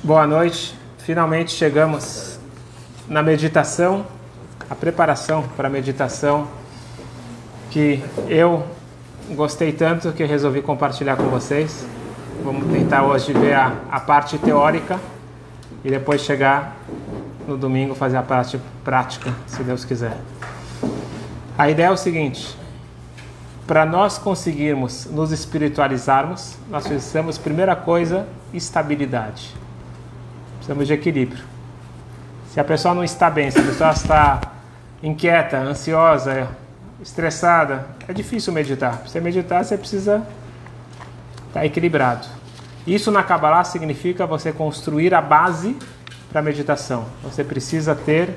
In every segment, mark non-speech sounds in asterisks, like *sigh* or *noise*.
Boa noite. Finalmente chegamos na meditação, a preparação para a meditação que eu gostei tanto que resolvi compartilhar com vocês. Vamos tentar hoje ver a, a parte teórica e depois chegar no domingo fazer a parte prática, se Deus quiser. A ideia é o seguinte: para nós conseguirmos nos espiritualizarmos, nós precisamos, primeira coisa, estabilidade. Precisamos de equilíbrio. Se a pessoa não está bem, se a pessoa está inquieta, ansiosa, estressada, é difícil meditar. Para você meditar, você precisa estar equilibrado. Isso na Kabbalah significa você construir a base para a meditação. Você precisa ter,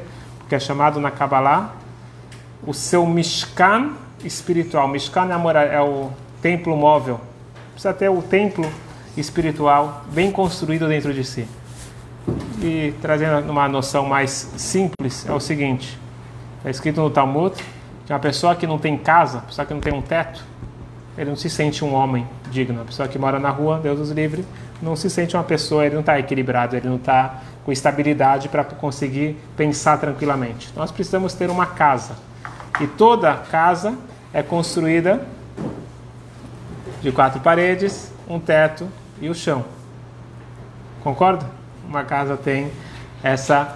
o que é chamado na Kabbalah, o seu Mishkan espiritual. Mishkan é, é o templo móvel. Precisa ter o templo espiritual bem construído dentro de si. E trazendo uma noção mais simples, é o seguinte: é escrito no Talmud que uma pessoa que não tem casa, uma pessoa que não tem um teto, ele não se sente um homem digno. A pessoa que mora na rua, Deus os livre, não se sente uma pessoa, ele não está equilibrado, ele não está com estabilidade para conseguir pensar tranquilamente. Nós precisamos ter uma casa. E toda casa é construída de quatro paredes, um teto e o chão. Concorda? Uma casa tem essa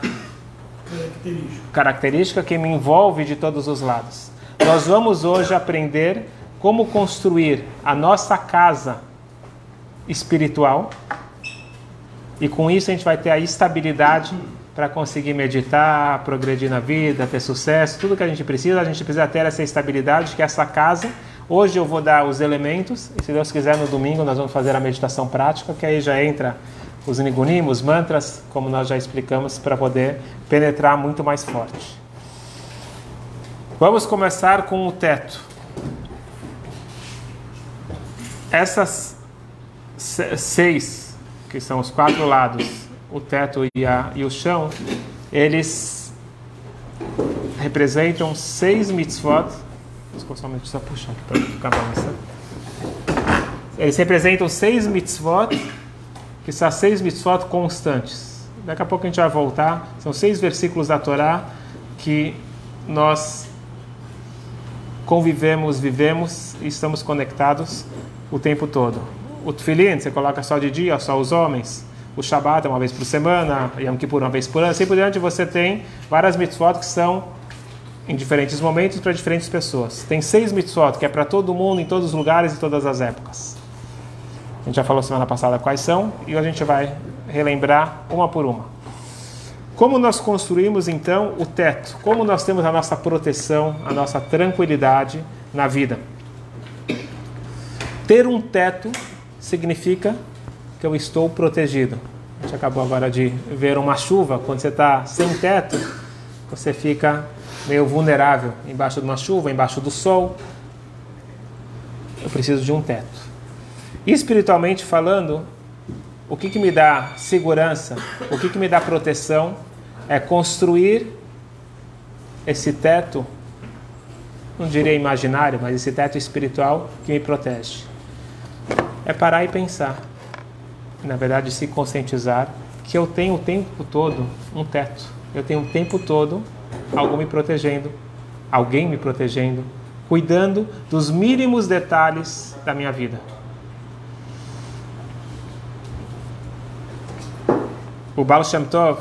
característica. característica que me envolve de todos os lados. Nós vamos hoje aprender como construir a nossa casa espiritual e com isso a gente vai ter a estabilidade para conseguir meditar, progredir na vida, ter sucesso, tudo que a gente precisa, a gente precisa ter essa estabilidade, que é essa casa. Hoje eu vou dar os elementos, e se Deus quiser, no domingo nós vamos fazer a meditação prática, que aí já entra os nigunim, os mantras, como nós já explicamos, para poder penetrar muito mais forte. Vamos começar com o teto. Essas seis, que são os quatro lados, o teto e, a, e o chão, eles representam seis mitzvot. Somente só puxar aqui para ficar balançando. Eles representam seis mitzvot, que são seis mitzvot constantes. Daqui a pouco a gente vai voltar. São seis versículos da Torá que nós convivemos, vivemos e estamos conectados o tempo todo. O tefilin, você coloca só de dia, só os homens o Shabat é uma vez por semana, Yom Kippur uma vez por ano, assim por diante você tem várias mitzvot que são em diferentes momentos para diferentes pessoas. Tem seis mitzvot que é para todo mundo, em todos os lugares e todas as épocas. A gente já falou semana passada quais são e a gente vai relembrar uma por uma. Como nós construímos então o teto? Como nós temos a nossa proteção, a nossa tranquilidade na vida? Ter um teto significa que eu estou protegido. A gente acabou agora de ver uma chuva, quando você está sem teto, você fica meio vulnerável embaixo de uma chuva, embaixo do sol. Eu preciso de um teto. Espiritualmente falando, o que, que me dá segurança, o que, que me dá proteção é construir esse teto, não diria imaginário, mas esse teto espiritual que me protege. É parar e pensar na verdade, se conscientizar que eu tenho o tempo todo um teto. Eu tenho o tempo todo algo me protegendo, alguém me protegendo, cuidando dos mínimos detalhes da minha vida. O Baal Shem Tov,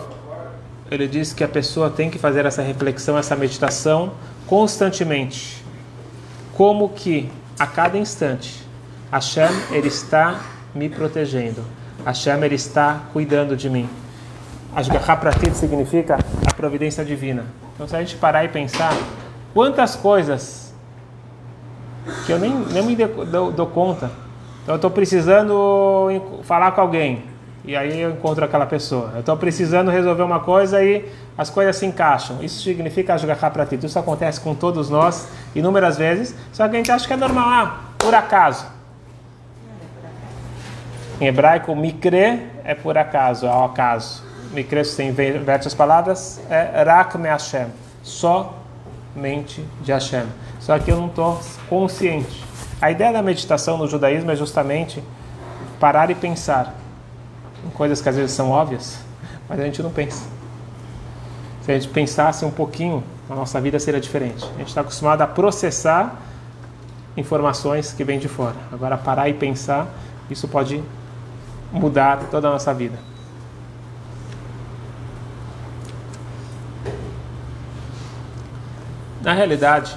ele diz que a pessoa tem que fazer essa reflexão, essa meditação constantemente. Como que a cada instante Hashem ele está me protegendo. Hashem ele está cuidando de mim. Ashgaha Pratit significa a providência divina. Então, se a gente parar e pensar, quantas coisas que eu nem, nem me dou, dou conta. Então, eu estou precisando falar com alguém. E aí eu encontro aquela pessoa. Eu estou precisando resolver uma coisa e as coisas se encaixam. Isso significa Ashgaha Pratit. Isso acontece com todos nós inúmeras vezes. Só que a gente acha que é normal. Ah, por acaso. Em hebraico, mikre é por acaso, ao acaso. Mikre, se inverte as palavras, é rak me Hashem, somente de Hashem. Só que eu não estou consciente. A ideia da meditação no judaísmo é justamente parar e pensar. Coisas que às vezes são óbvias, mas a gente não pensa. Se a gente pensasse um pouquinho, a nossa vida seria diferente. A gente está acostumado a processar informações que vêm de fora. Agora, parar e pensar, isso pode mudar toda a nossa vida. Na realidade,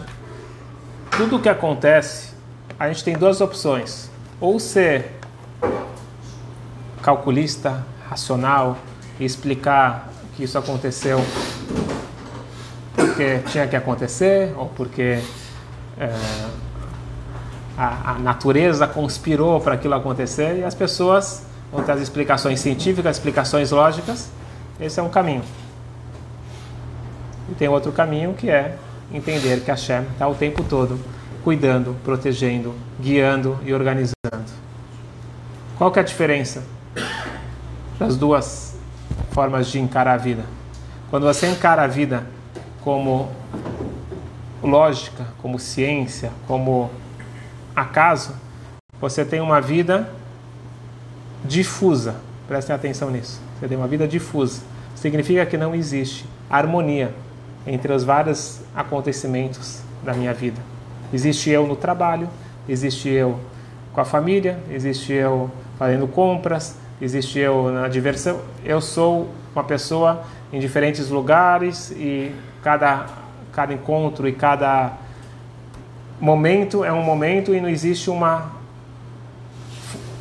tudo o que acontece, a gente tem duas opções: ou ser calculista, racional e explicar que isso aconteceu porque tinha que acontecer ou porque é, a, a, natureza conspirou para aquilo acontecer e as pessoas vão ter as explicações científicas, explicações lógicas. Esse é um caminho. E tem outro caminho que é entender que Hashem está o tempo todo cuidando, protegendo, guiando e organizando. Qual que é a diferença das duas formas de encarar a vida? Quando você encara a vida como lógica, como ciência, como acaso, você tem uma vida difusa. Prestem atenção nisso. Você tem uma vida difusa. Significa que não existe harmonia entre os vários acontecimentos da minha vida. Existe eu no trabalho, existe eu com a família, existe eu fazendo compras, existe eu na diversão. Eu sou uma pessoa em diferentes lugares e cada, cada encontro e cada momento é um momento e não existe uma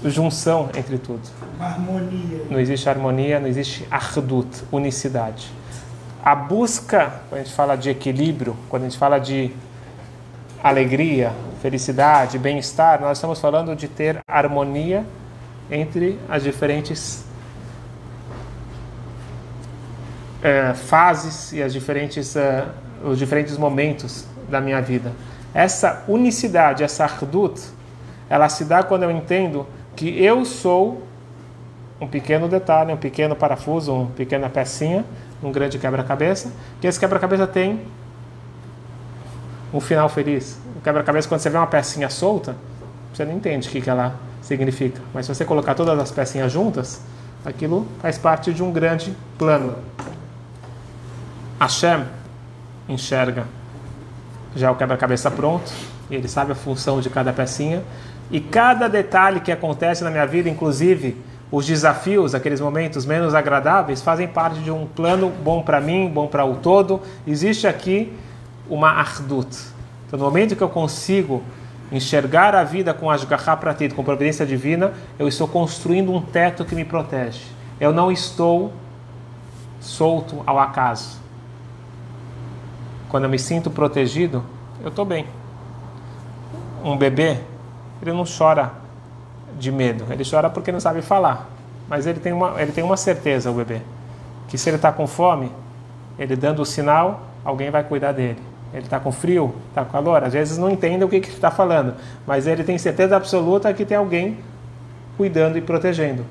junção entre tudo. Harmonia. Não existe harmonia, não existe ardut, unicidade a busca, quando a gente fala de equilíbrio, quando a gente fala de alegria, felicidade, bem-estar, nós estamos falando de ter harmonia entre as diferentes é, fases e as diferentes, é, os diferentes momentos da minha vida. Essa unicidade, essa ardut, ela se dá quando eu entendo que eu sou um pequeno detalhe, um pequeno parafuso, uma pequena pecinha um grande quebra-cabeça, que esse quebra-cabeça tem um final feliz. O quebra-cabeça, quando você vê uma pecinha solta, você não entende o que, que ela significa. Mas se você colocar todas as pecinhas juntas, aquilo faz parte de um grande plano. Hashem enxerga já o quebra-cabeça pronto, ele sabe a função de cada pecinha, e cada detalhe que acontece na minha vida, inclusive os desafios, aqueles momentos menos agradáveis, fazem parte de um plano bom para mim, bom para o todo. Existe aqui uma ardut. Então, no momento que eu consigo enxergar a vida com Ashgaha Pratit, com providência divina, eu estou construindo um teto que me protege. Eu não estou solto ao acaso. Quando eu me sinto protegido, eu estou bem. Um bebê, ele não chora de medo. Ele chora porque não sabe falar. Mas ele tem uma, ele tem uma certeza, o bebê, que se ele está com fome, ele dando o sinal, alguém vai cuidar dele. Ele está com frio, está com calor, às vezes não entende o que, que está falando, mas ele tem certeza absoluta que tem alguém cuidando e protegendo.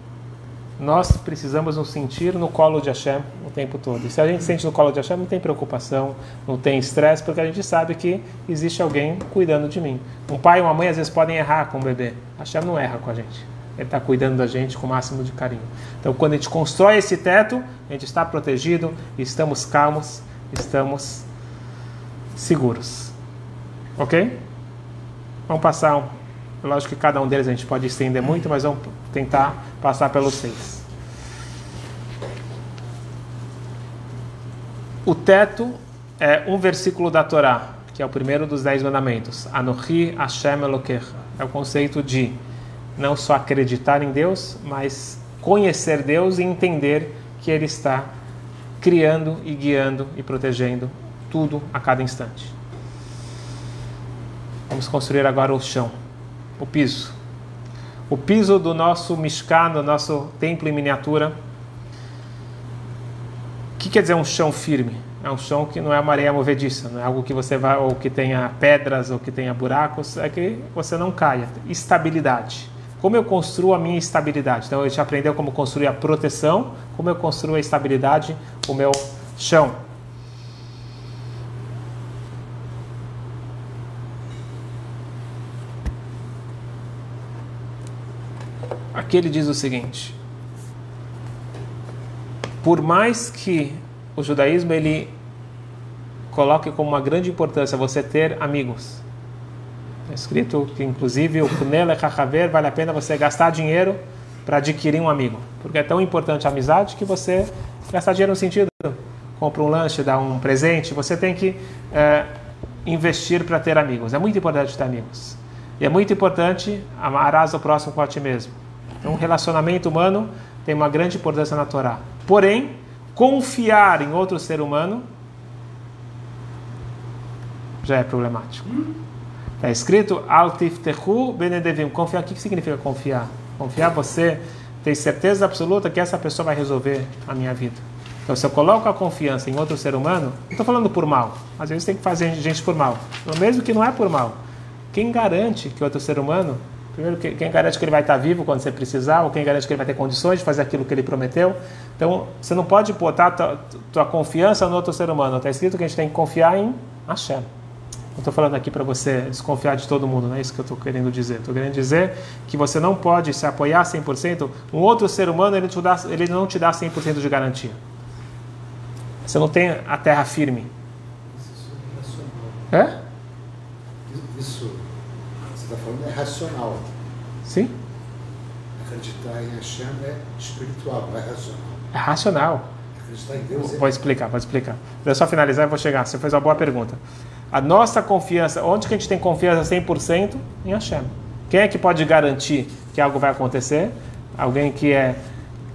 Nós precisamos nos sentir no colo de Hashem o tempo todo. E se a gente sente no colo de Hashem, não tem preocupação, não tem estresse, porque a gente sabe que existe alguém cuidando de mim. Um pai e uma mãe às vezes podem errar com o bebê. Hashem não erra com a gente. Ele está cuidando da gente com o máximo de carinho. Então, quando a gente constrói esse teto, a gente está protegido, estamos calmos, estamos seguros. Ok? Vamos passar Lógico que cada um deles a gente pode estender muito, mas vamos tentar passar pelos seis. O teto é um versículo da Torá, que é o primeiro dos dez mandamentos. Anohi Hashem Elokecha. É o conceito de não só acreditar em Deus, mas conhecer Deus e entender que Ele está criando e guiando e protegendo tudo a cada instante. Vamos construir agora o chão o piso. O piso do nosso Mishkan, do nosso templo em miniatura. O que quer dizer um chão firme? É um chão que não é uma areia movediça, não é algo que você vai, ou que tenha pedras, ou que tenha buracos, é que você não caia. Estabilidade. Como eu construo a minha estabilidade? Então, a gente aprendeu como construir a proteção, como eu construo a estabilidade, o meu chão. Aqui ele diz o seguinte: por mais que o judaísmo ele coloque como uma grande importância você ter amigos. É escrito que, inclusive, o Kunel Haver vale a pena você gastar dinheiro para adquirir um amigo. Porque é tão importante a amizade que você gastar dinheiro no sentido, compra um lanche, dá um presente, você tem que é, investir para ter amigos. É muito importante ter amigos. E é muito importante amarás o próximo com a ti mesmo. Então, um relacionamento humano tem uma grande importância na Torá. Porém, confiar em outro ser humano já é problemático. Está escrito Altiftehu benedevim. Confiar, o que significa confiar? Confiar, você tem certeza absoluta que essa pessoa vai resolver a minha vida. Então, se eu coloco a confiança em outro ser humano, não estou falando por mal. Às vezes tem que fazer gente por mal. Mesmo que não é por mal. Quem garante que outro ser humano, primeiro, quem garante que ele vai estar vivo quando você precisar, ou quem garante que ele vai ter condições de fazer aquilo que ele prometeu? Então, você não pode botar tua, tua confiança no outro ser humano. Está escrito que a gente tem que confiar em Hashem. Não estou falando aqui para você desconfiar de todo mundo, não é isso que eu estou querendo dizer. Estou querendo dizer que você não pode se apoiar 100%. Um outro ser humano, ele, te dá, ele não te dá 100% de garantia. Você não tem a terra firme. É? Falando é racional. Sim. Acreditar em Hashem é espiritual, não é racional. É racional. Acreditar em Deus é... Vou explicar, vou explicar. Deixa eu só finalizar e vou chegar. Você fez uma boa pergunta. A nossa confiança, onde que a gente tem confiança 100%? Em Hashem. Quem é que pode garantir que algo vai acontecer? Alguém que é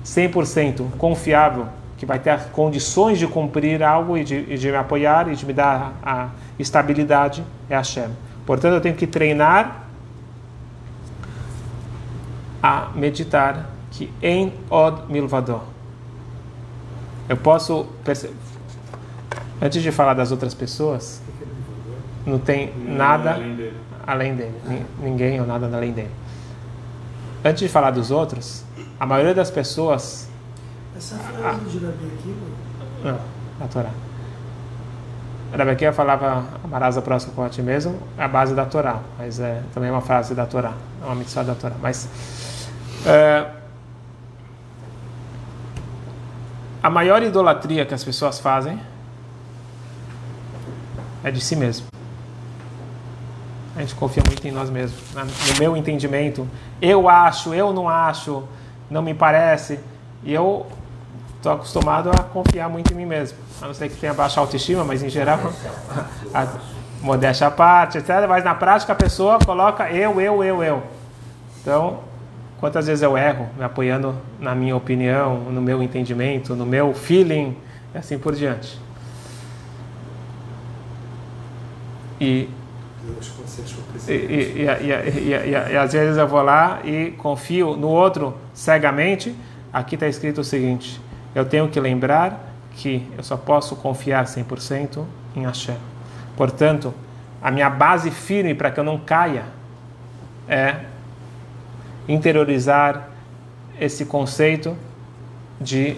100% confiável, que vai ter condições de cumprir algo e de, e de me apoiar e de me dar a estabilidade, é Hashem. Portanto, eu tenho que treinar a meditar que em od milvador. Eu posso perceber. Antes de falar das outras pessoas, não tem nada além dele. Ninguém ou nada além dele. Antes de falar dos outros, a maioria das pessoas. Essa frase de Rabi aqui, Não, na Torá. Rabi aqui falava amarás a próximo com a ti mesmo, é a base da Torá, mas é também é uma frase da Torá, é uma missão da Torá. Mas é, a maior idolatria que as pessoas fazem é de si mesmo. A gente confia muito em nós mesmos. No meu entendimento, eu acho, eu não acho, não me parece. E eu estou acostumado a confiar muito em mim mesmo. A não ser que tenha baixa autoestima, mas em geral, *laughs* a modéstia à parte, etc. Mas na prática a pessoa coloca eu, eu, eu, eu. Então, quantas vezes eu erro, me apoiando na minha opinião, no meu entendimento, no meu feeling, e assim por diante. E e, e, e, e, às vezes eu vou lá e confio no outro cegamente. Aqui está escrito o seguinte: eu tenho que lembrar que eu só posso confiar 100% em Hashem. Portanto, a minha base firme para que eu não caia é interiorizar esse conceito de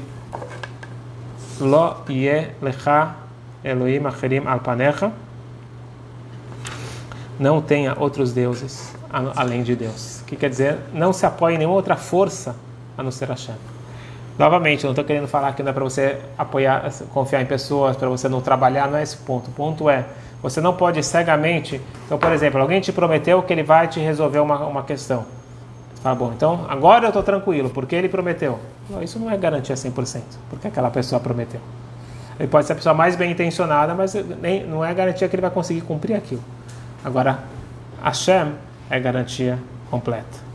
Lo Ye Lecha Elohim Acherim Alpanecha não tenha outros deuses além de Deus. Que quer dizer? Não se apoie em nenhuma outra força a não ser Hashem. Novamente, eu não estou querendo falar que não é para você apoiar, confiar em pessoas, para você não trabalhar, não é esse ponto. O ponto é, você não pode cegamente. Então, por exemplo, alguém te prometeu que ele vai te resolver uma, uma questão. Tá bom, então agora eu estou tranquilo, porque ele prometeu. Isso não é garantia 100%, porque aquela pessoa prometeu. Ele pode ser a pessoa mais bem intencionada, mas nem, não é garantia que ele vai conseguir cumprir aquilo. Agora, Hashem é garantia completa.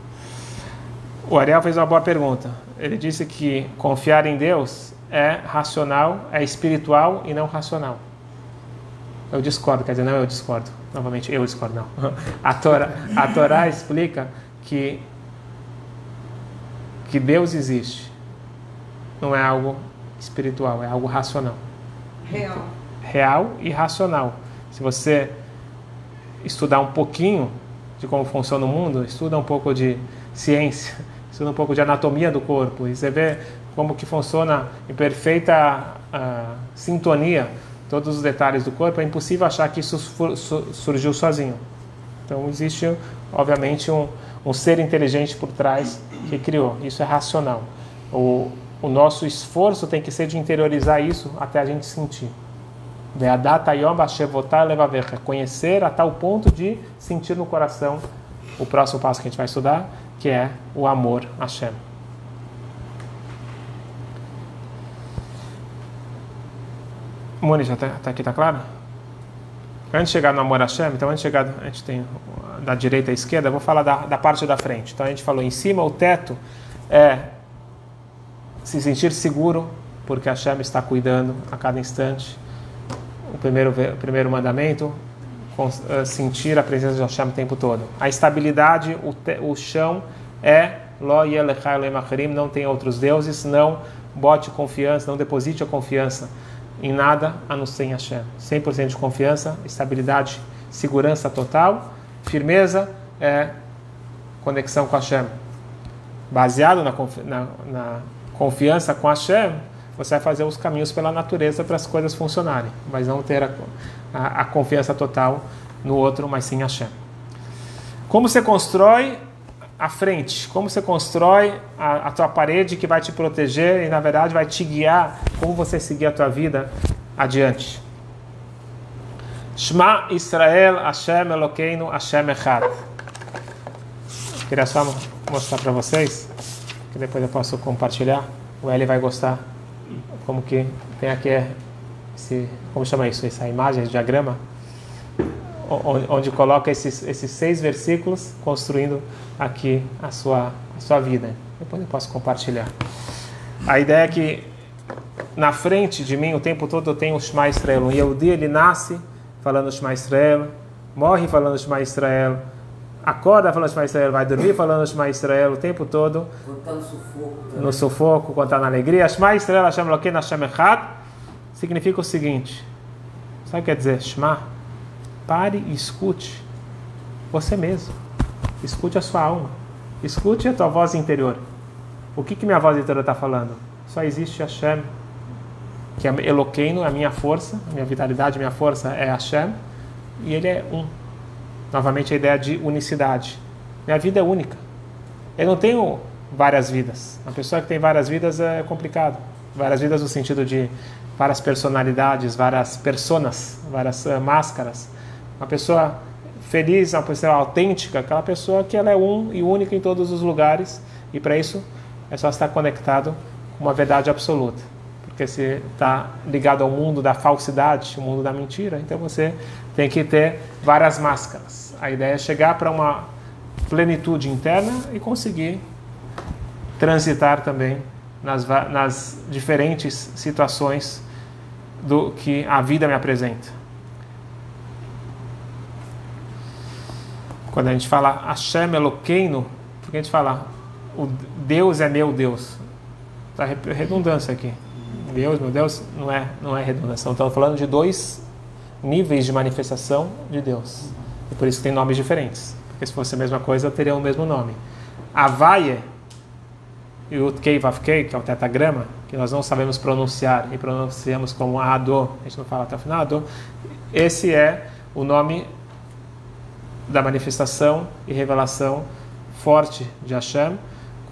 O Ariel fez uma boa pergunta. Ele disse que confiar em Deus é racional, é espiritual e não racional. Eu discordo, quer dizer, não eu discordo. Novamente, eu discordo, não. *laughs* A Torá, a Torá explica que, que Deus existe. Não é algo espiritual, é algo racional. Real. Real e racional. Se você estudar um pouquinho de como funciona o mundo, estuda um pouco de ciência, *laughs* estuda um pouco de anatomia do corpo e você vê como que funciona em perfeita uh, sintonia todos os detalhes do corpo, é impossível achar que isso surgiu sozinho. Então existe, obviamente, um, um ser inteligente por trás que criou. Isso é racional. O, o nosso esforço tem que ser de interiorizar isso até a gente sentir. Conhecer a tal ponto de sentir no coração o próximo passo que a gente vai estudar, que é o amor a Hashem. Moni, já está tá aqui, tá claro? Antes de chegar no amor a Hashem, então antes de chegar, a gente tem da direita à esquerda, vou falar da, da parte da frente. Então a gente falou em cima, o teto é se sentir seguro, porque a Hashem está cuidando a cada instante. O primeiro, o primeiro mandamento, eh, sentir a presença de Hashem o tempo todo. A estabilidade, o, te, o chão é Lo não tem outros deuses, não bote confiança, não deposite a confiança em nada a não ser em Hashem. 100% de confiança, estabilidade, segurança total, firmeza é conexão com Hashem. Baseado na, na, na confiança com Hashem, você vai fazer os caminhos pela natureza para as coisas funcionarem, mas não ter a, a, a confiança total no outro, mas sim Hashem. Como você constrói a frente, como você constrói a, a, tua parede que vai te proteger e na verdade vai te guiar como você seguir a tua vida adiante. Shema Israel Hashem Elokeinu Hashem Echad. Queria só mostrar para vocês, que depois eu posso compartilhar. O Eli vai gostar. Como que tem aqui esse, como chama isso, essa imagem, esse diagrama onde coloca esses, esses seis versículos, construindo aqui a sua, a sua vida. Depois eu posso compartilhar. A ideia é que na frente de mim, o tempo todo, eu tenho o Shema Israel. Um Yehudi, ele nasce falando Shema Israel, morre falando Shema Israel, acorda falando Shema Israel, vai dormir falando Shema Israel o tempo todo. Quando está no sufoco. Também. No sufoco, quando está na alegria. Shema Israel, Hashem Elokeinu, Hashem Echad, significa o seguinte. Sabe o que quer dizer Shema? Pare e escute você mesmo. Escute a sua alma. Escute a tua voz interior. O que, que minha voz interior está falando? Só existe Hashem, que é Eloqueno, é a minha força, a minha vitalidade, a minha força é Hashem, e ele é um. Novamente a ideia de unicidade. Minha vida é única. Eu não tenho várias vidas. Uma pessoa que tem várias vidas é complicado. Várias vidas no sentido de várias personalidades, várias personas, várias uh, máscaras. Uma pessoa feliz, uma pessoa autêntica, aquela pessoa que ela é um e única em todos os lugares e para isso é só estar conectado com uma verdade absoluta. Porque se está ligado ao mundo da falsidade, o mundo da mentira, então você tem que ter várias máscaras. A ideia é chegar para uma plenitude interna e conseguir transitar também nas, nas diferentes situações do que a vida me apresenta. Quando a gente fala Hashem Eloqueino, porque a gente fala o Deus é meu Deus. Está redundância aqui. Deus, meu Deus, não é, não é redundância. Estamos falando de dois níveis de manifestação de Deus. E por isso tem nomes diferentes. Porque se fosse a mesma coisa, teria o mesmo nome. Avaye e o Vavkei, que é o tetagrama, que nós não sabemos pronunciar e pronunciamos como Ado, a gente não fala até o final, Ado, esse é o nome da manifestação e revelação forte de Hashem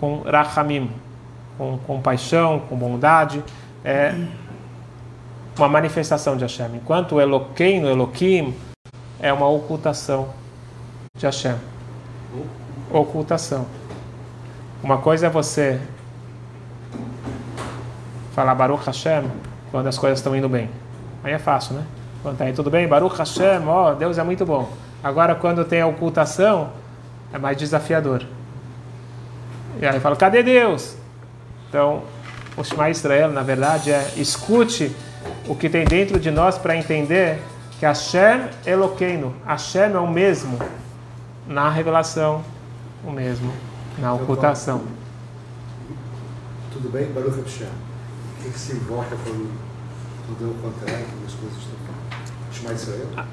com Rahamim, com compaixão, com bondade, é uma manifestação de Hashem. Enquanto o Eloquim, Eloquim, é uma ocultação de Hashem. Ocultação. Uma coisa é você falar Baruch Hashem quando as coisas estão indo bem. Aí é fácil, né? Quando está aí tudo bem, Baruch Hashem, ó, oh, Deus é muito bom. Agora, quando tem a ocultação, é mais desafiador. E aí fala, cadê Deus? Então, o Shema Israel, na verdade, é escute o que tem dentro de nós para entender que Hashem Eloqueino, Hashem é o mesmo na revelação, o mesmo na ocultação. Tudo bem, Baruch Hashem? O que, que se invoca quando tudo é o contrário, quando as coisas estão... Shema Israel?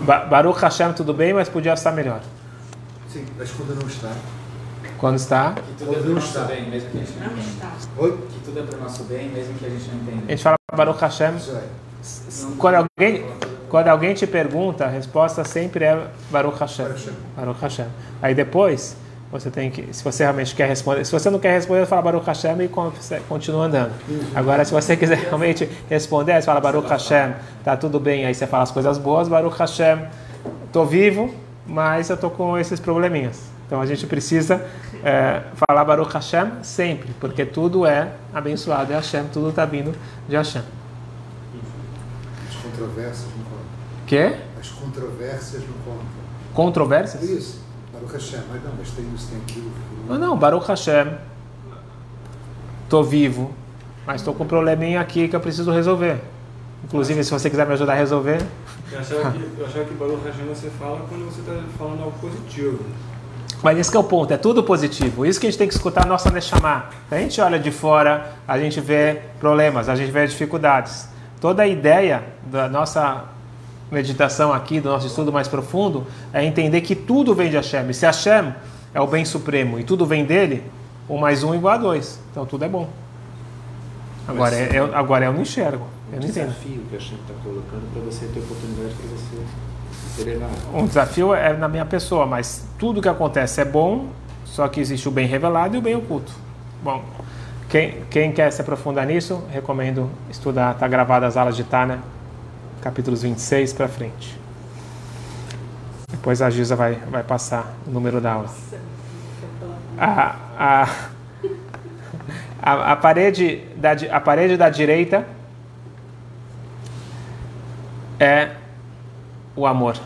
Baruch Hashem, tudo bem, mas podia estar melhor. Sim, mas quando não está. Quando está? Que tudo é para o nosso bem, mesmo que a gente não entenda. Oi? Que tudo é para o nosso bem, mesmo que a gente não entenda. A gente fala Baruch Hashem. Quando alguém, quando alguém te pergunta, a resposta sempre é Baruch Hashem. Baruch Hashem. Aí depois, você tem que, se você realmente quer responder, se você não quer responder, fala Baruch Hashem e continua andando. Agora, se você quiser *laughs* realmente responder, você fala Baruch Hashem, tá tudo bem, aí você fala as coisas boas, Baruch Hashem, tô vivo, mas eu tô com esses probleminhas. Então a gente precisa é, falar Baruch Hashem sempre, porque tudo é abençoado de Hashem, tudo está vindo de Hashem. As controvérsias não contam. Quê? As controvérsias não contam. Controvérsias? Isso. Baruch Hashem, mas não, mas tem isso, tem aquilo. Não, não, Baruch Hashem. Estou vivo, mas estou com um probleminha aqui que eu preciso resolver. Inclusive, se você quiser me ajudar a resolver. Eu achava que, eu achava que Baruch Hashem você fala quando você está falando algo positivo. Mas esse é o ponto, é tudo positivo. Isso que a gente tem que escutar a nossa Neshama. A gente olha de fora, a gente vê problemas, a gente vê dificuldades. Toda a ideia da nossa meditação aqui, do nosso estudo mais profundo, é entender que tudo vem de Hashem. E se Hashem é o bem supremo e tudo vem dele, um mais um igual a dois. Então tudo é bom. Agora, é, eu, agora eu não enxergo. Eu não entendo. desafio que a Hashem está colocando para você ter oportunidade para você ser elevado. Um desafio é na minha pessoa, mas tudo que acontece é bom, só que existe o bem revelado e o bem oculto. Bom, quem, quem quer se aprofundar nisso, recomendo estudar, está gravado as aulas de Tana, capítulos 26 para frente. Depois a Giza vai, vai passar o número da aula. A, a, a, a, parede da, a parede da direita é o amor.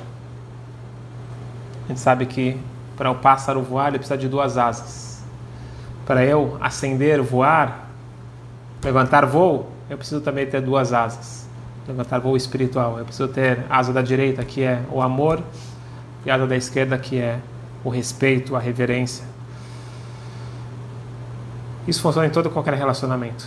A gente sabe que para o pássaro voar ele precisa de duas asas. Para eu ascender, voar, levantar voo, eu preciso também ter duas asas. Levantar voo espiritual. Eu preciso ter asa da direita, que é o amor, e asa da esquerda, que é o respeito, a reverência. Isso funciona em todo qualquer relacionamento.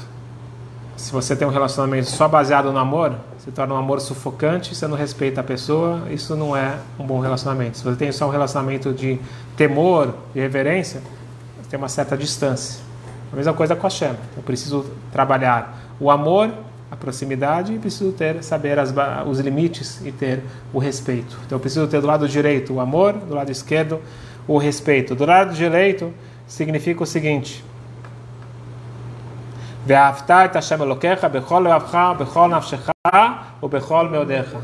Se você tem um relacionamento só baseado no amor, se torna um amor sufocante, você não respeita a pessoa, isso não é um bom relacionamento. Se você tem só um relacionamento de temor, de reverência, você tem uma certa distância. A mesma coisa com a Shem. Eu preciso trabalhar o amor, a proximidade e preciso ter saber as, os limites e ter o respeito. Então eu preciso ter do lado direito o amor, do lado esquerdo o respeito. Do lado direito significa o seguinte.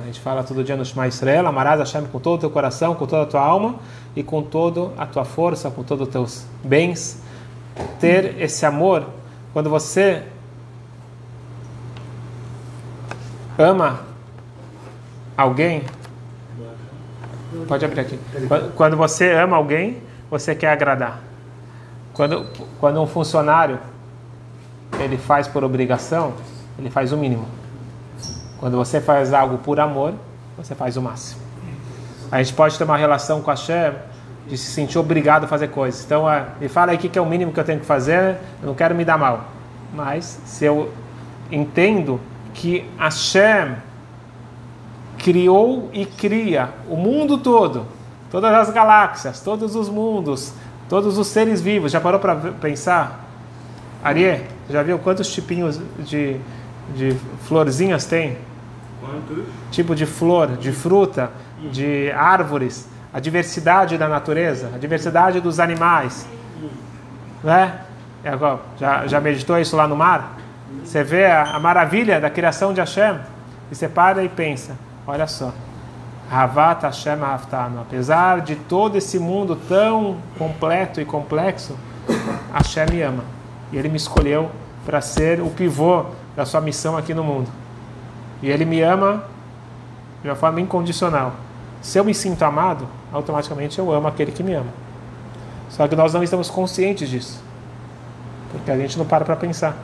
A gente fala todo dia no Shema Israel, amarás Hashem com todo o teu coração, com toda a tua alma e com toda a tua força, com todos os teus bens. Ter esse amor, quando você ama alguém, pode abrir aqui. Quando você ama alguém, você quer agradar. Quando, quando um funcionário ele faz por obrigação, ele faz o mínimo. Quando você faz algo por amor, você faz o máximo. A gente pode ter uma relação com a Hashem de se sentir obrigado a fazer coisas. Então, é, me fala aí o que é o mínimo que eu tenho que fazer, eu não quero me dar mal. Mas, se eu entendo que Hashem criou e cria o mundo todo, todas as galáxias, todos os mundos, todos os seres vivos, já parou para pensar? Ariê, já viu quantos tipinhos de, de florzinhas tem? Quantos? Tipo de flor, de fruta, de árvores, a diversidade da natureza, a diversidade dos animais. Né? Já, já meditou isso lá no mar? Você vê a, a maravilha da criação de Hashem e você para e pensa: olha só, Havat Hashem Haftano, apesar de todo esse mundo tão completo e complexo, Hashem me ama. E Ele me escolheu para ser o pivô da sua missão aqui no mundo. E Ele me ama de uma forma incondicional. Se eu me sinto amado, automaticamente eu amo aquele que me ama. Só que nós não estamos conscientes disso. Porque a gente não para para pensar.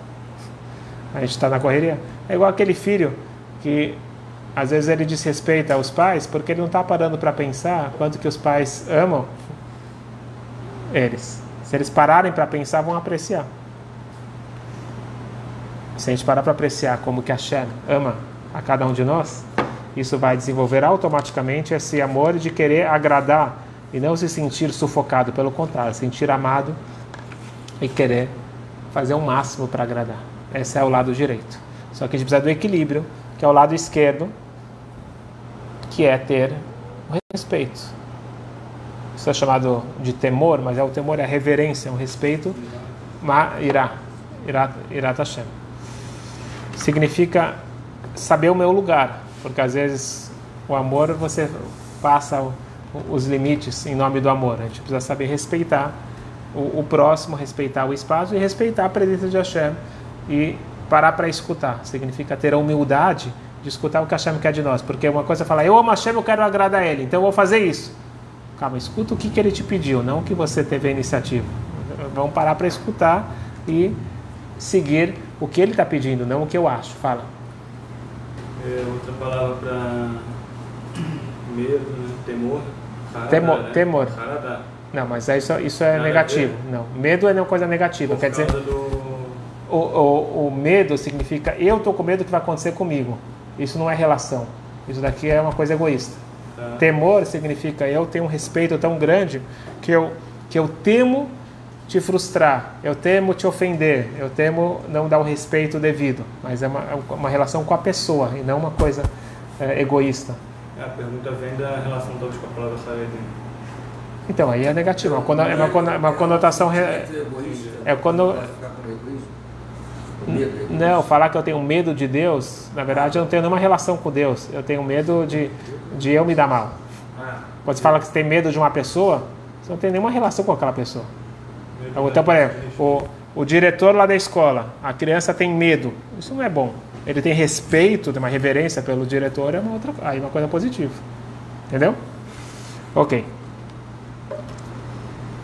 A gente está na correria. É igual aquele filho que às vezes ele desrespeita os pais porque ele não está parando para pensar quanto que os pais amam eles. Se eles pararem para pensar, vão apreciar. Se a gente parar para apreciar como que a Shem ama a cada um de nós, isso vai desenvolver automaticamente esse amor de querer agradar e não se sentir sufocado, pelo contrário, sentir amado e querer fazer o máximo para agradar. Esse é o lado direito. Só que a gente precisa do equilíbrio, que é o lado esquerdo, que é ter o respeito. isso é chamado de temor, mas é o temor, é a reverência, é um respeito, ma irá, irá, irá Hashem. Significa saber o meu lugar, porque às vezes o amor você passa os limites em nome do amor. A gente precisa saber respeitar o, o próximo, respeitar o espaço e respeitar a presença de Hashem e parar para escutar. Significa ter a humildade de escutar o que Hashem quer de nós. Porque uma coisa é falar, eu amo Hashem, eu quero agradar a Ele, então eu vou fazer isso. Calma, escuta o que, que Ele te pediu, não o que você teve a iniciativa. Vamos parar para escutar e seguir o que Ele está pedindo, não o que eu acho. Fala. É, outra palavra para medo, né? temor. Haradá, Temor, né? temor. Não, mas isso, isso é Nada a negativo. Não, medo é uma coisa negativa. Por Quer dizer, do... o, o, o medo significa eu estou com medo do que vai acontecer comigo. Isso não é relação. Isso daqui é uma coisa egoísta. Tá. Temor significa eu tenho um respeito tão grande que eu, que eu temo te frustrar, eu temo te ofender, eu temo não dar o respeito devido. Mas é uma, é uma relação com a pessoa e não uma coisa é, egoísta. A pergunta vem da relação talvez com a palavra Haredin. Então aí é negativo, é uma, cono- é uma conotação. re- É quando. Não, falar que eu tenho medo de Deus, na verdade eu não tenho nenhuma relação com Deus. Eu tenho medo de, de eu me dar mal. Ah, Quando você fala que você tem medo de uma pessoa, você não tem nenhuma relação com aquela pessoa. Então, por exemplo, o, o diretor lá da escola, a criança tem medo. Isso não é bom. Ele tem respeito, tem uma reverência pelo diretor, é uma outra, aí uma coisa positiva. Entendeu? Ok.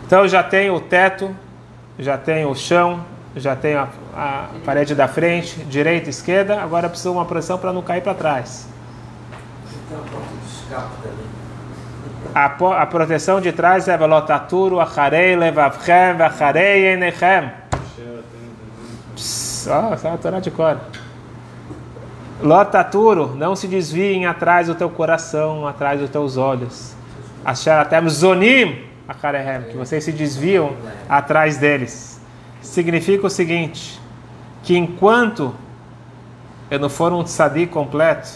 Então eu já tenho o teto, já tenho o chão, já tenho a, a parede da frente, direita, esquerda. Agora de uma proteção para não cair para trás. A. A, proteção de trás é velotaturo, acharei, levavchem, acharei, enechem. Shera tem também. Psst, Ó, essa é a Torá de cor. Lotaturo, não se desviem atrás do teu coração, atrás dos teus olhos. Achar zonim, acharehem, que vocês se desviam atrás deles. Significa o seguinte, que enquanto eu não for um tzadi completo,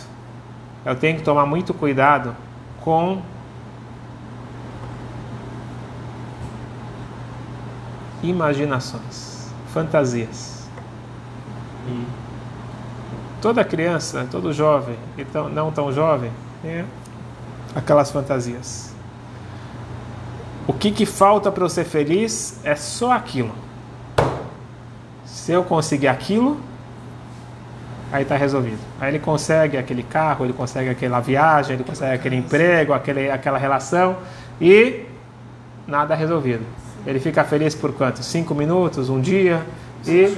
eu tenho que tomar muito cuidado com imaginações, fantasias. Toda criança, todo jovem e tão, não tão jovem, tem aquelas fantasias. O que, que falta para eu ser feliz é só aquilo. Se eu conseguir aquilo, aí está resolvido. Aí ele consegue aquele carro, ele consegue aquela viagem, ele consegue aquele emprego, aquele, aquela relação e nada resolvido. Ele fica feliz por quanto? Cinco minutos, um dia e,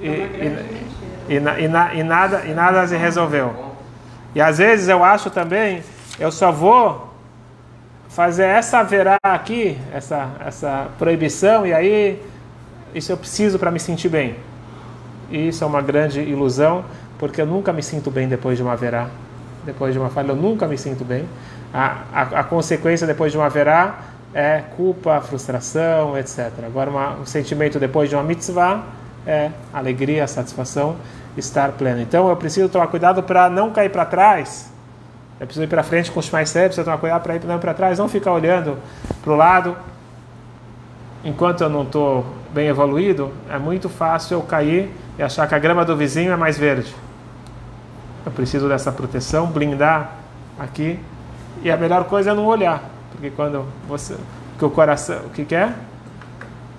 e, e, na- na- nada, e nada se resolveu. E às vezes eu acho também, eu só vou fazer essa verá aqui, essa, essa proibição, e aí isso eu preciso para me sentir bem. Isso é uma grande ilusão, porque eu nunca me sinto bem depois de uma verá. Depois de uma falha, eu nunca me sinto bem. A, a, a consequência depois de uma verá é culpa, frustração, etc. Agora, uma, um sentimento depois de uma mitzvah é alegria, satisfação, estar pleno. Então, eu preciso tomar cuidado para não cair para trás. Eu preciso ir para frente com os mais sérios, preciso tomar cuidado para ir não para trás, não ficar olhando para o lado. Enquanto eu não estou bem evoluído, é muito fácil eu cair e achar que a grama do vizinho é mais verde. Eu preciso dessa proteção, blindar aqui. E a melhor coisa é não olhar, porque quando você, que o coração, o que que é?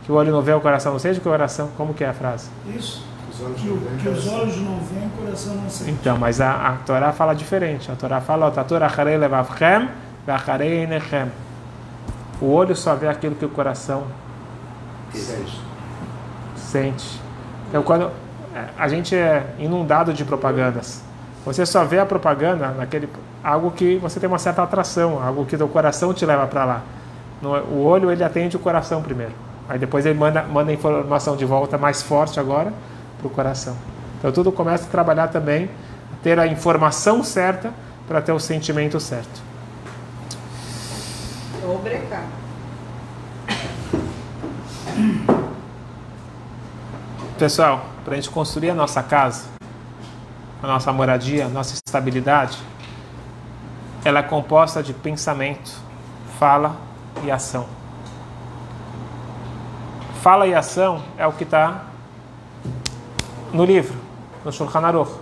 Que o olho não vê, o coração não sente, que o coração, como que é a frase? Isso. Que, que os coração. olhos não veem, o coração não sente. Então, mas a, a Torá fala diferente. A Torá fala. O olho só vê aquilo que o coração Sente. sente. Então, quando é, a gente é inundado de propagandas, você só vê a propaganda naquele algo que você tem uma certa atração, algo que o coração te leva para lá. No- o olho ele atende o coração primeiro, aí depois ele manda manda a informação de volta mais forte agora para o coração. Então tudo começa a trabalhar também ter a informação certa para ter o sentimento certo. Pessoal, para a gente construir a nossa casa, a nossa moradia, a nossa estabilidade, ela é composta de pensamento, fala e ação. Fala e ação é o que está no livro, no Shulchan Aruch.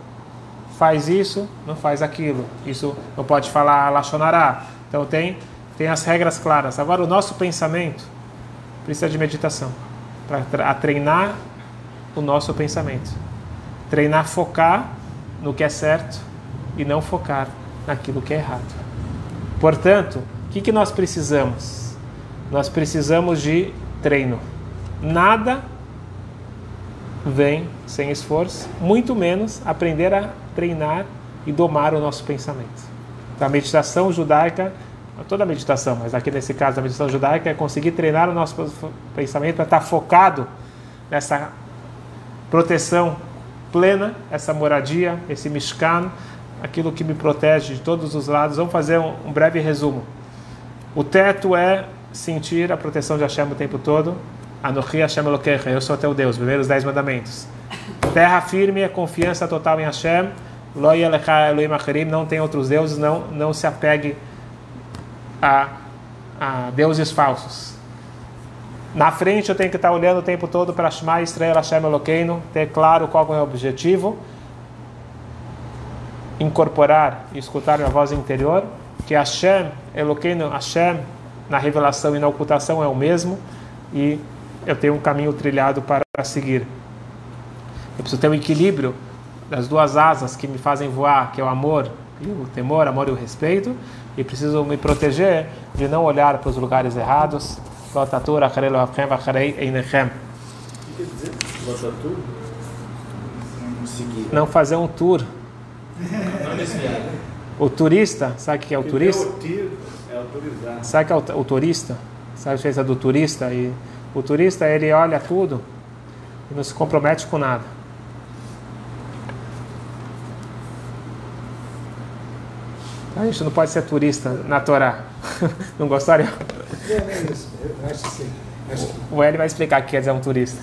Faz isso, não faz aquilo. Isso não pode falar Lachonará. Então tem, tem as regras claras. Agora o nosso pensamento precisa de meditação para treinar o nosso pensamento. Treinar focar no que é certo e não focar naquilo que é errado. Portanto, o que, que nós precisamos? Nós precisamos de treino. Nada vem sem esforço, muito menos aprender a treinar e domar o nosso pensamento. Então, a meditação judaica, toda a meditação, mas aqui nesse caso a meditação judaica é conseguir treinar o nosso pensamento para estar focado nessa proteção plena, essa moradia, esse mishkan, aquilo que me protege de todos os lados. Vamos fazer um, um breve resumo. O teto é sentir a proteção de Hashem o tempo todo. Anochi Hashem Elokecha, eu sou teu Deus, primeiros dez mandamentos. Terra firme é confiança total em Hashem. Lo Elohim Acherim, não tem outros deuses, não, não se apegue a, a deuses falsos. Na frente eu tenho que estar olhando o tempo todo para Shema Israel Hashem Elokeinu, ter claro qual é o objetivo, incorporar e escutar minha voz interior, que Hashem Elokeinu, Hashem na revelação e na ocultação é o mesmo e eu tenho um caminho trilhado para seguir. Eu preciso ter um equilíbrio das duas asas que me fazem voar, que é o amor e o temor, amor e o respeito, e preciso me proteger de não olhar para os lugares errados, não fazer um tour. *laughs* O turista, sabe o que é o turista? Sabe o que é o, o turista? Sabe a diferença do turista? E o turista ele olha tudo e não se compromete com nada. A gente não pode ser turista na Torá. *laughs* Não gostaria? Não, não é isso. Eu acho assim. Acho que O Eli vai explicar o que quer dizer um turista.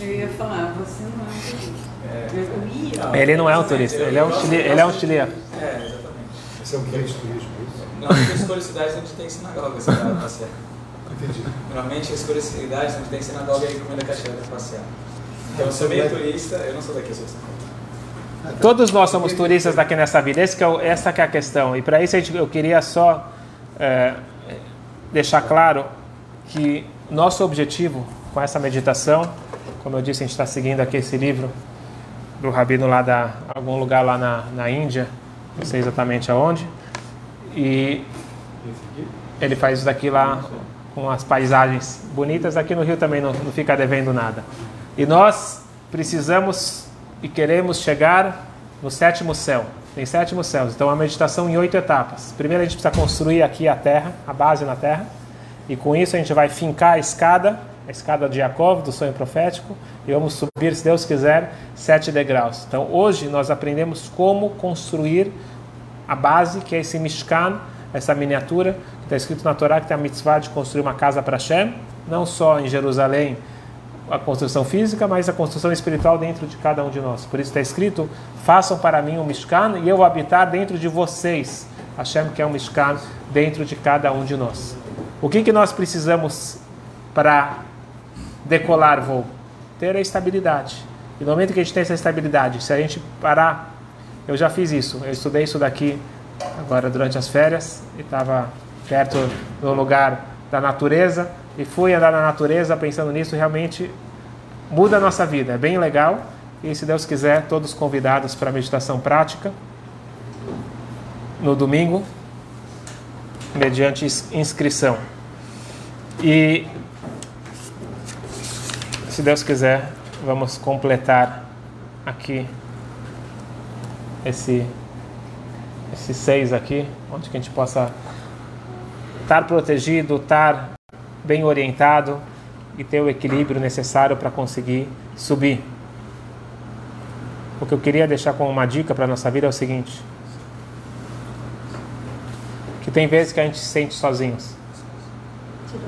Eu ia falar, você não é um turista. Eu ia. Ele não é um turista, ele é um chile, ele é um chileno. É, exatamente. isso é um guia de turismo, é isso? Não, porque a escolha cidades onde tem sinagoga, você vai passear. Entendi. Normalmente a escolha cidades onde tem sinagoga e recomenda cachoeira para passear. Então eu sou meio turista, eu não sou daqui, eu sou Paulo. Todos nós somos turistas daqui nessa vida. Esse que é o- essa que é a questão. E para isso a gente- eu queria só é, deixar claro que nosso objetivo com essa meditação, como eu disse, a gente está seguindo aqui esse livro do rabino lá da algum lugar lá na, na Índia, não sei exatamente aonde, e ele faz isso daqui lá com as paisagens bonitas. Aqui no Rio também não, não fica devendo nada. E nós precisamos e queremos chegar no sétimo céu. Tem sétimo céus. Então, a meditação em oito etapas. Primeiro, a gente precisa construir aqui a terra, a base na terra. E com isso, a gente vai fincar a escada, a escada de Jacob, do sonho profético. E vamos subir, se Deus quiser, sete degraus. Então, hoje, nós aprendemos como construir a base, que é esse Mishkan, essa miniatura, que está escrito na Torá que tem a mitzvah de construir uma casa para Hashem, não só em Jerusalém, a construção física, mas a construção espiritual dentro de cada um de nós. Por isso está escrito: façam para mim um Mishkan e eu vou habitar dentro de vocês. Hashem quer um Mishkan dentro de cada um de nós. O que, que nós precisamos para decolar voo? Ter a estabilidade. E no momento que a gente tem essa estabilidade, se a gente parar, eu já fiz isso, eu estudei isso daqui agora durante as férias e estava perto do lugar da natureza e fui andar na natureza pensando nisso, realmente muda a nossa vida, é bem legal. E se Deus quiser, todos convidados para a meditação prática no domingo, mediante ins- inscrição. E se Deus quiser, vamos completar aqui esse esses seis aqui, onde que a gente possa estar protegido, estar bem orientado e ter o equilíbrio necessário para conseguir subir. O que eu queria deixar como uma dica para a nossa vida é o seguinte: que tem vezes que a gente se sente sozinhos.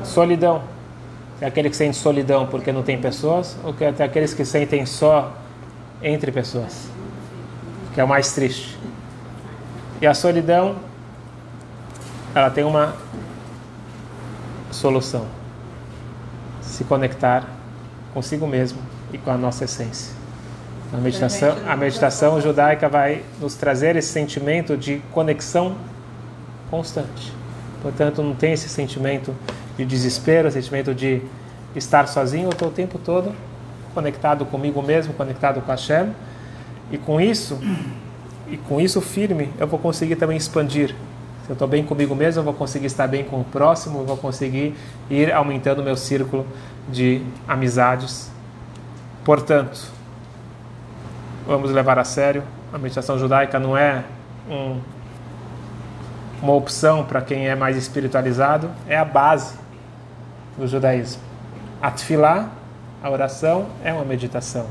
Solidão. Tem aquele que sente solidão porque não tem pessoas, ou tem aqueles que sentem só entre pessoas, que é o mais triste. E a solidão, ela tem uma solução. Se conectar consigo mesmo e com a nossa essência. A meditação, a meditação judaica vai nos trazer esse sentimento de conexão constante. Portanto, não tem esse sentimento de desespero, sentimento de estar sozinho. Eu estou o tempo todo conectado comigo mesmo, conectado com a Hashem. E com isso, e com isso firme, eu vou conseguir também expandir. Se eu estou bem comigo mesmo, eu vou conseguir estar bem com o próximo, eu vou conseguir ir aumentando o meu círculo de amizades. Portanto, vamos levar a sério. A meditação judaica não é um, uma opção para quem é mais espiritualizado, é a base do judaísmo. A tefilá, a oração, é uma meditação.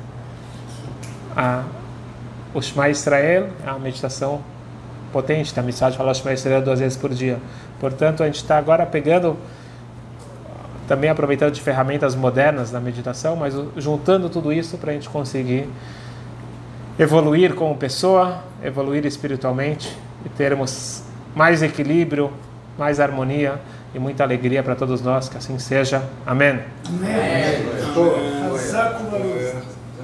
A, o Shema Israel é uma meditação potente, a mensagem fala Shema Israel duas vezes por dia. Portanto, a gente está agora pegando, também aproveitando de ferramentas modernas da meditação, mas juntando tudo isso para a gente conseguir evoluir como pessoa, evoluir espiritualmente e termos mais equilíbrio, mais harmonia e muita alegria para todos nós, que assim seja. Amém. Amém. Amém. Amém.